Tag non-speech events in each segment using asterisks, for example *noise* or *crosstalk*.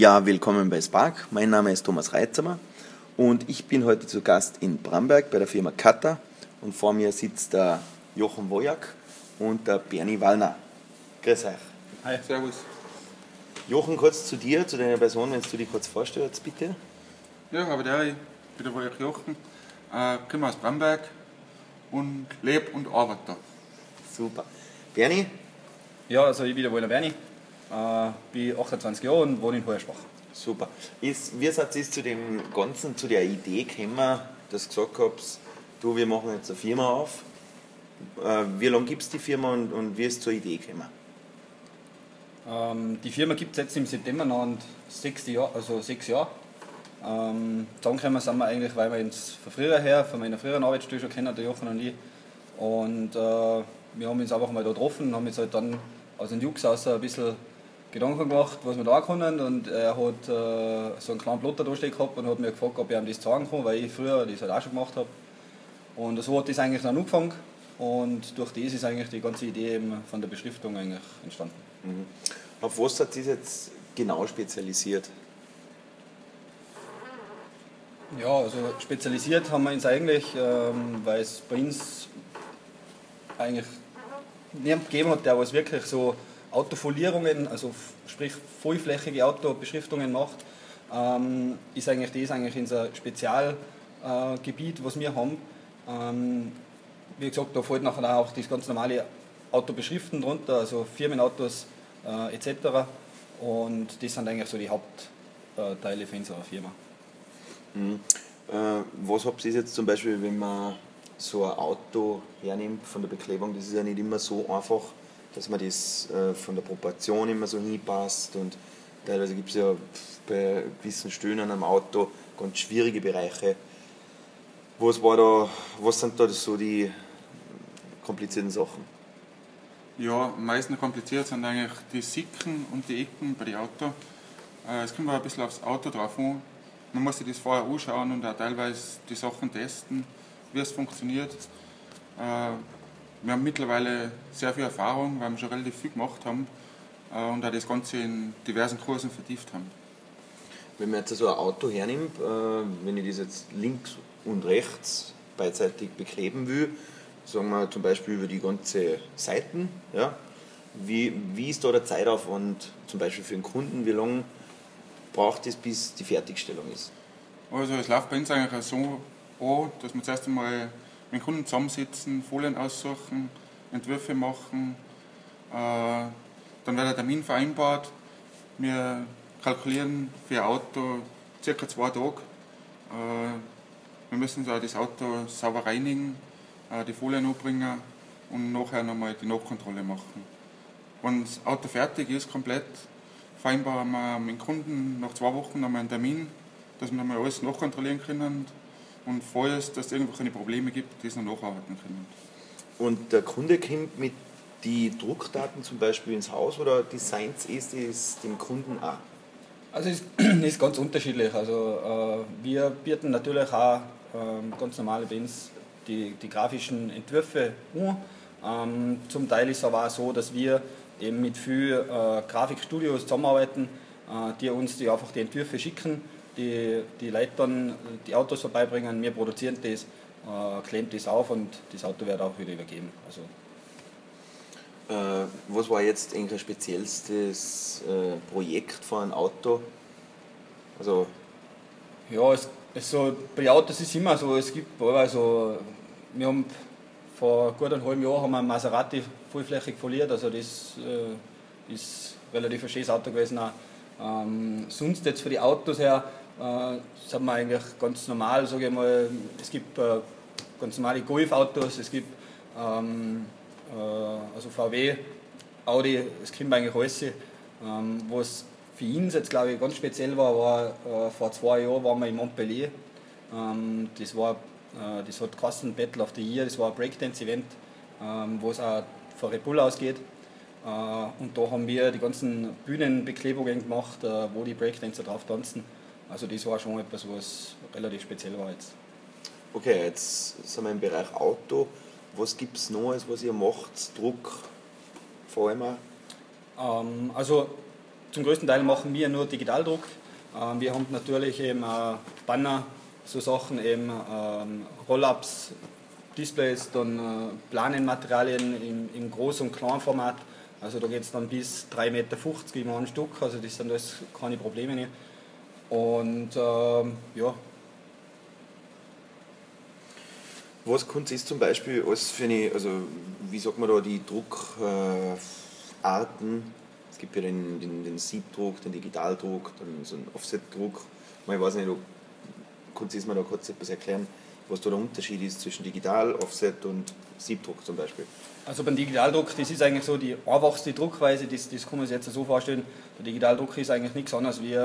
Ja, willkommen bei Spark. Mein Name ist Thomas Reitzamer und ich bin heute zu Gast in Bramberg bei der Firma Kata und vor mir sitzt der Jochen Wojak und der Bernie Wallner. Grüß euch. Hi. Servus. Jochen, kurz zu dir, zu deiner Person, wenn du dich kurz vorstellst, bitte. Ja, aber der, ich bin der Wojak Jochen, äh, komme aus Bramberg und lebe und arbeite da. Super. Bernie? Ja, also ich bin der Wohler Bernie äh, bin 28 Jahre und wohne in Hoyersbach. Super. Ist, wie seid ihr zu dem Ganzen, zu der Idee gekommen, dass du gesagt habt, du, wir machen jetzt eine Firma auf? Äh, wie lange gibt es die Firma und, und wie ist es zur Idee gekommen? Ähm, die Firma gibt es jetzt im September noch sechs Jahre, also sechs Jahre. Ähm, zusammengekommen sind wir eigentlich, weil wir uns von früher her, von meiner früheren Arbeitsstelle schon kennen, der Jochen und ich. Und äh, wir haben uns einfach mal da getroffen und haben uns halt dann aus den Jux aus ein bisschen Gedanken gemacht, was wir da können. Und er hat äh, so einen kleinen Plotter da stehen gehabt und hat mir gefragt, ob ich ihm das zeigen kann, weil ich früher das halt auch schon gemacht habe. Und so hat das eigentlich dann angefangen. Und durch das ist eigentlich die ganze Idee eben von der Beschriftung eigentlich entstanden. Mhm. Auf was hat das jetzt genau spezialisiert? Ja, also spezialisiert haben wir uns eigentlich, ähm, weil es bei uns eigentlich niemand gegeben hat, der was wirklich so Autofolierungen, also sprich vollflächige Autobeschriftungen macht, ähm, ist eigentlich das eigentlich unser Spezialgebiet, äh, was wir haben. Ähm, wie gesagt, da fällt nachher auch das ganz normale Autobeschriften drunter, also Firmenautos äh, etc. Und das sind eigentlich so die Hauptteile für unsere Firma. Mhm. Äh, was habt ihr jetzt zum Beispiel, wenn man so ein Auto hernimmt von der Beklebung? Das ist ja nicht immer so einfach dass man das äh, von der Proportion immer so hinpasst und teilweise gibt es ja bei gewissen Stöhnen am Auto ganz schwierige Bereiche. Was, war da, was sind da so die komplizierten Sachen? Ja, am meisten kompliziert sind eigentlich die Sicken und die Ecken bei den Autos. Äh, es kommt aber ein bisschen aufs Auto drauf an. Man muss sich das vorher anschauen und auch teilweise die Sachen testen, wie es funktioniert. Wir haben mittlerweile sehr viel Erfahrung, weil wir schon relativ viel gemacht haben äh, und auch das Ganze in diversen Kursen vertieft haben. Wenn man jetzt so ein Auto hernimmt, äh, wenn ich das jetzt links und rechts beidseitig bekleben will, sagen wir zum Beispiel über die ganze Seiten, ja, wie, wie ist da der Zeitaufwand zum Beispiel für den Kunden? Wie lange braucht es, bis die Fertigstellung ist? Also es läuft bei uns eigentlich so an, dass wir zuerst einmal mit Kunden zusammensitzen, Folien aussuchen, Entwürfe machen. Äh, dann wird ein Termin vereinbart. Wir kalkulieren für ein Auto circa zwei Tage. Äh, wir müssen das Auto sauber reinigen, äh, die Folien anbringen und nachher nochmal die Nachkontrolle machen. Wenn das Auto fertig ist, komplett, vereinbaren wir mit dem Kunden nach zwei Wochen nochmal einen Termin, dass wir nochmal alles nachkontrollieren können und falls es irgendwelche Probleme gibt, das noch nacharbeiten können. Und der Kunde kommt mit die Druckdaten zum Beispiel ins Haus oder designt es es dem Kunden auch? Also es *clears throat* ist ganz unterschiedlich. Also äh, wir bieten natürlich auch äh, ganz normale Bands die, die grafischen Entwürfe an. Ähm, zum Teil ist es aber auch so, dass wir eben mit vielen äh, Grafikstudios zusammenarbeiten, äh, die uns die einfach die Entwürfe schicken die, die Leute dann die Autos vorbeibringen, wir produzieren das, äh, klemmt das auf und das Auto wird auch wieder übergeben. Also äh, was war jetzt eigentlich ein speziellstes äh, Projekt von einem Auto? Also ja, es, es so, bei Autos ist es immer so, es gibt also wir haben vor gut einem halben Jahr haben wir einen Maserati vollflächig foliert, also das äh, ist relativ ein schönes Auto gewesen. Auch. Ähm, sonst jetzt für die Autos her sind wir eigentlich ganz normal, sage ich mal. Es gibt äh, ganz normale Golf-Autos, es gibt ähm, äh, also VW, Audi, es kommt eigentlich alles. Ähm, was für ihn jetzt, glaube ich, ganz speziell war, war äh, vor zwei Jahren waren wir in Montpellier. Ähm, das war äh, das hat Kasten Battle of the Year, das war ein Breakdance-Event, ähm, wo es auch von Red Bull ausgeht. Äh, und da haben wir die ganzen Bühnenbeklebungen gemacht, äh, wo die Breakdancer drauf tanzen. Also das war schon etwas, was relativ speziell war jetzt. Okay, jetzt sind wir im Bereich Auto. Was gibt es noch, was ihr macht? Druck vor allem auch? Ähm, also zum größten Teil machen wir nur Digitaldruck. Ähm, wir haben natürlich eben äh, Banner, so Sachen, eben ähm, Roll-Ups, Displays, dann äh, Planenmaterialien im, im Groß- und Kleinformat. Also da geht es dann bis 3,50 Meter ein Stück, also das sind alles keine Probleme nicht. Und ähm, ja. Was könnte es zum Beispiel als für eine, also wie sagt man da, die Druckarten? es gibt ja den, den, den Siebdruck, den Digitaldruck, dann so einen Offsetdruck. Ich weiß nicht, ob, kannst du mir da kurz etwas erklären, was da der Unterschied ist zwischen Digital, Offset und Siebdruck zum Beispiel? Also beim Digitaldruck, das ist eigentlich so die einfachste Druckweise, das, das kann man sich jetzt so vorstellen. Der Digitaldruck ist eigentlich nichts anderes wie,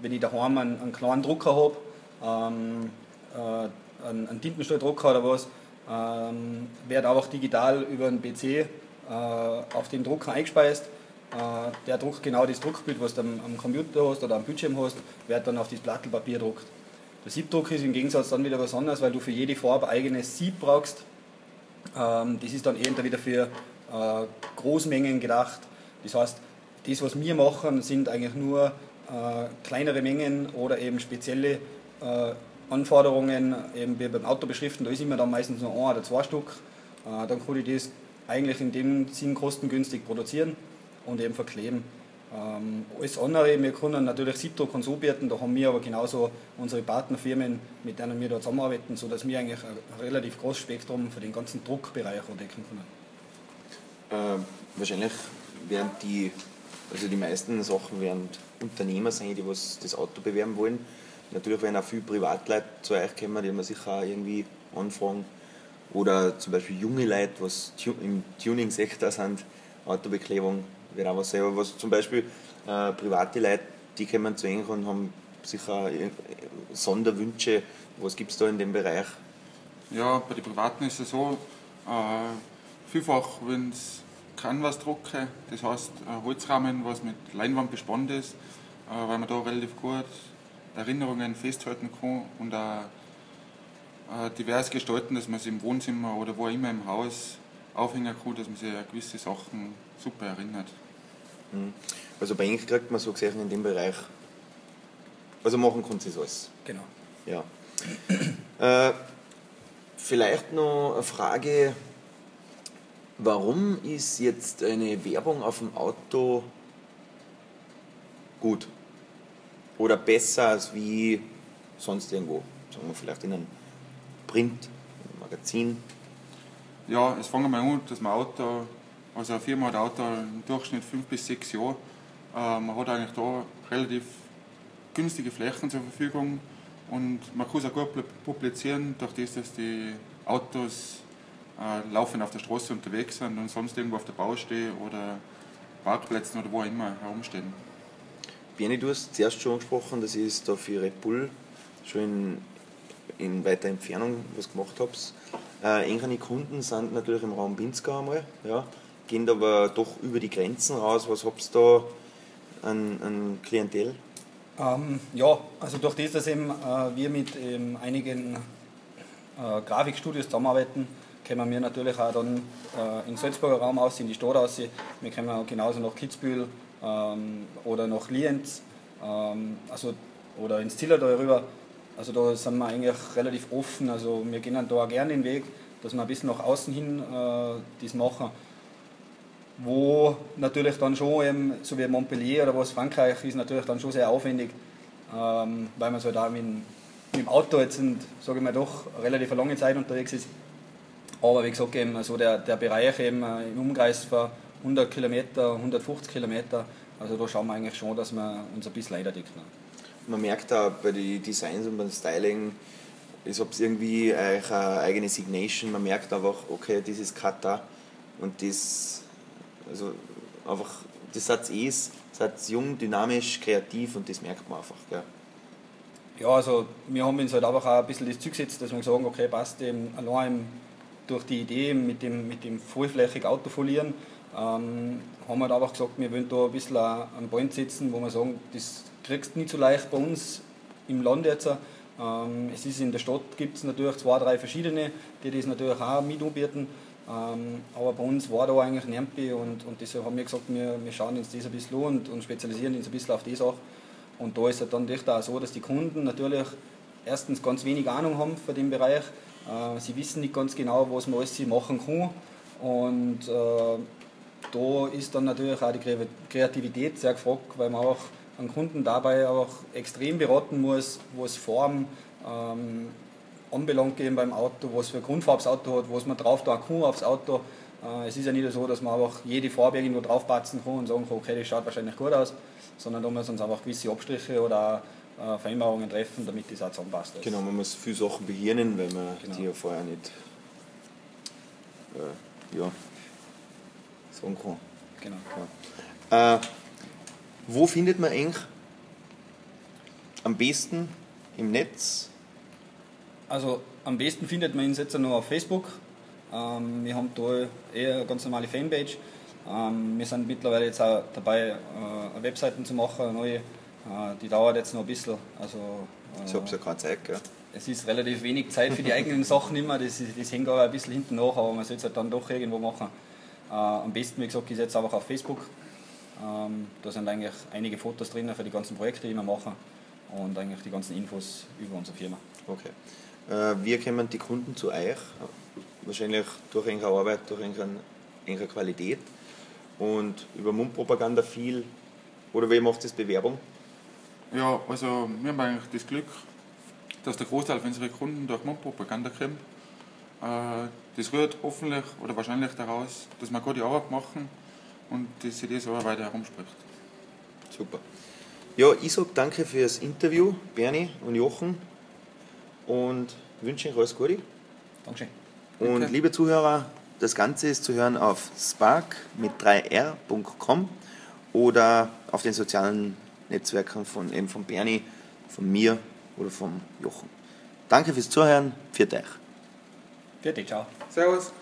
wenn ich daheim einen, einen kleinen Drucker habe, ähm, äh, einen, einen Tintenstrahldrucker oder was, ähm, wird einfach digital über einen PC äh, auf den Drucker eingespeist. Äh, der druckt genau das Druckbild, was du am, am, Computer hast oder am Bildschirm hast, wird dann auf das Blatt Papier druckt. Der Siebdruck ist im Gegensatz dann wieder was anderes, weil du für jede Farbe eigenes Sieb brauchst. Ähm, das ist dann eher wieder für äh, Großmengen gedacht. Das heißt, das, was wir machen, sind eigentlich nur kleinere Mengen oder eben spezielle äh, Anforderungen, eben wie beim Auto beschriften, da ist immer dann meistens nur ein oder zwei Stück. Äh, dann kann ich das eigentlich in dem Sinn kostengünstig produzieren und eben verkleben. Ähm, alles andere, wir können natürlich Siebdruck und so bieten, da haben wir aber genauso unsere Partnerfirmen, mit denen wir da zusammenarbeiten, sodass wir eigentlich ein relativ großes Spektrum für den ganzen Druckbereich decken können. Äh, wahrscheinlich werden die, also die meisten Sachen werden Unternehmer sein, die was das Auto bewerben wollen. Natürlich werden auch viele Privatleute zu euch kommen, die man sicher auch irgendwie anfragen. Oder zum Beispiel junge Leute, die im Tuning-Sektor sind, Autobeklebung wird auch was sein. Aber was zum Beispiel äh, private Leute, die kommen zu euch und haben sicher Sonderwünsche. Was gibt es da in dem Bereich? Ja, bei den Privaten ist es so, äh, vielfach, wenn es Canvas drucke, das heißt ein Holzrahmen, was mit Leinwand bespannt ist, äh, weil man da relativ gut Erinnerungen festhalten kann und auch äh, divers gestalten, dass man sich im Wohnzimmer oder wo immer im Haus aufhängen kann, dass man sich an gewisse Sachen super erinnert. Mhm. Also bei Ihnen kriegt man so gesehen in dem Bereich, also machen können Sie alles. Genau. Ja. äh, vielleicht noch eine Frage, warum ist jetzt eine Werbung auf dem Auto gut? Oder besser als wie sonst irgendwo? Sagen wir vielleicht in einem Print, einem Magazin. Ja, es fangen wir an, dass man Auto also eine Firma hat Auto im Durchschnitt fünf bis sechs Jahre. Äh, man hat eigentlich da relativ günstige Flächen zur Verfügung und man kann es auch gut publizieren, durch das, dass die Autos äh, laufend auf der Straße unterwegs sind und sonst irgendwo auf der Baustelle oder Parkplätzen oder wo auch immer herumstehen. Bernie, du hast zuerst schon angesprochen, dass ich da für Red Bull schon in, in weiter Entfernung was gemacht habe. Äh, engere Kunden sind natürlich im Raum Pinzgau einmal. Ja gehen aber doch über die Grenzen raus. Was habt ihr da an, an Klientel? Ähm, ja, also durch das, dass eben, äh, wir mit ähm, einigen äh, Grafikstudios zusammenarbeiten, kommen wir natürlich auch dann äh, in Salzburger Raum aus, in die Stadt aus. Wir kommen genauso nach Kitzbühel ähm, oder nach Lienz ähm, also, oder ins Ziller darüber. Also da sind wir eigentlich relativ offen. Also wir gehen da auch gerne den Weg, dass wir ein bisschen nach außen hin äh, das machen wo natürlich dann schon, eben, so wie Montpellier oder was, Frankreich ist natürlich dann schon sehr aufwendig, ähm, weil man so da mit, mit, dem Auto jetzt, sage ich mal, doch relativ lange Zeit unterwegs ist. Aber wie gesagt, eben, so der, der Bereich eben, äh, im Umkreis von 100 Kilometer, 150 Kilometer, also da schauen wir eigentlich schon, dass wir uns ein bisschen leider dicken. Man merkt auch bei den Designs und beim Styling, ist es irgendwie eine eigene Signation. Man merkt einfach, okay, das ist Kata und das also einfach, das Satz ist, Satz jung, dynamisch, kreativ und das merkt man einfach. Gell. Ja, also wir haben uns halt einfach auch ein bisschen das Zeug gesetzt, dass wir sagen, okay, passt eben allein durch die Idee mit dem, mit dem vollflächig Autofolieren, ähm, haben wir einfach gesagt, wir wollen da ein bisschen am Point setzen, wo wir sagen, das kriegst du nicht so leicht bei uns im Land jetzt. Ähm, es ist in der Stadt gibt es natürlich zwei, drei verschiedene, die das natürlich auch mit anbieten. Ähm, aber bei uns war da eigentlich Nempi und, und deshalb haben wir gesagt, wir, wir schauen uns das ein bisschen an und, und spezialisieren uns ein bisschen auf das auch. Und da ist es dann echt auch so, dass die Kunden natürlich erstens ganz wenig Ahnung haben von dem Bereich. Äh, sie wissen nicht ganz genau, was man alles machen kann. Und äh, da ist dann natürlich auch die Kreativität sehr gefragt, weil man auch einen Kunden dabei auch extrem beraten muss, was Form ähm, anbelangt eben beim Auto, was für Grundfarbe das Auto hat, was man drauf tun kann aufs Auto. Äh, es ist ja nicht so, dass man einfach jede Farbe irgendwo draufpatzen kann und sagen kann, okay, das schaut wahrscheinlich gut aus, sondern da muss man einfach gewisse Abstriche oder äh, Vereinbarungen treffen, damit das auch zusammenpasst. Genau, man muss viele Sachen behirnen, weil man genau. die ja vorher nicht äh, ja, sagen kann. Genau. Ja. Äh, wo findet man eigentlich am besten im Netz? Also am besten findet man ihn jetzt nur auf Facebook. Ähm, wir haben da eher eine ganz normale Fanpage. Ähm, wir sind mittlerweile jetzt auch dabei, äh, Webseiten zu machen, neue. Äh, die dauert jetzt noch ein bisschen. Also, äh, ich habe ja keine Zeit, gell? Es ist relativ wenig Zeit für die eigenen *laughs* Sachen immer, das, das hängt aber ein bisschen hinten nach, aber man sollte es halt dann doch irgendwo machen. Äh, am besten, wie gesagt, ist jetzt einfach auf Facebook. Ähm, da sind eigentlich einige Fotos drin für die ganzen Projekte, die wir machen und eigentlich die ganzen Infos über unsere Firma. Okay. Äh, wie kommen die Kunden zu euch? Wahrscheinlich durch eure Arbeit, durch eure Qualität und über Mundpropaganda viel. Oder wie macht das Bewerbung? Ja, also wir haben eigentlich das Glück, dass der Großteil unserer Kunden durch Mundpropaganda kommt. Äh, das rührt hoffentlich oder wahrscheinlich daraus, dass wir gute Arbeit machen und dass sich das auch weiter herumspricht. Super. Ja, ich sage danke für das Interview, Bernie und Jochen, und wünsche euch alles Gute. Dankeschön. Und okay. liebe Zuhörer, das Ganze ist zu hören auf spark mit 3r.com oder auf den sozialen Netzwerken von, eben von Bernie, von mir oder von Jochen. Danke fürs Zuhören. Viert euch. Viert ciao. Servus.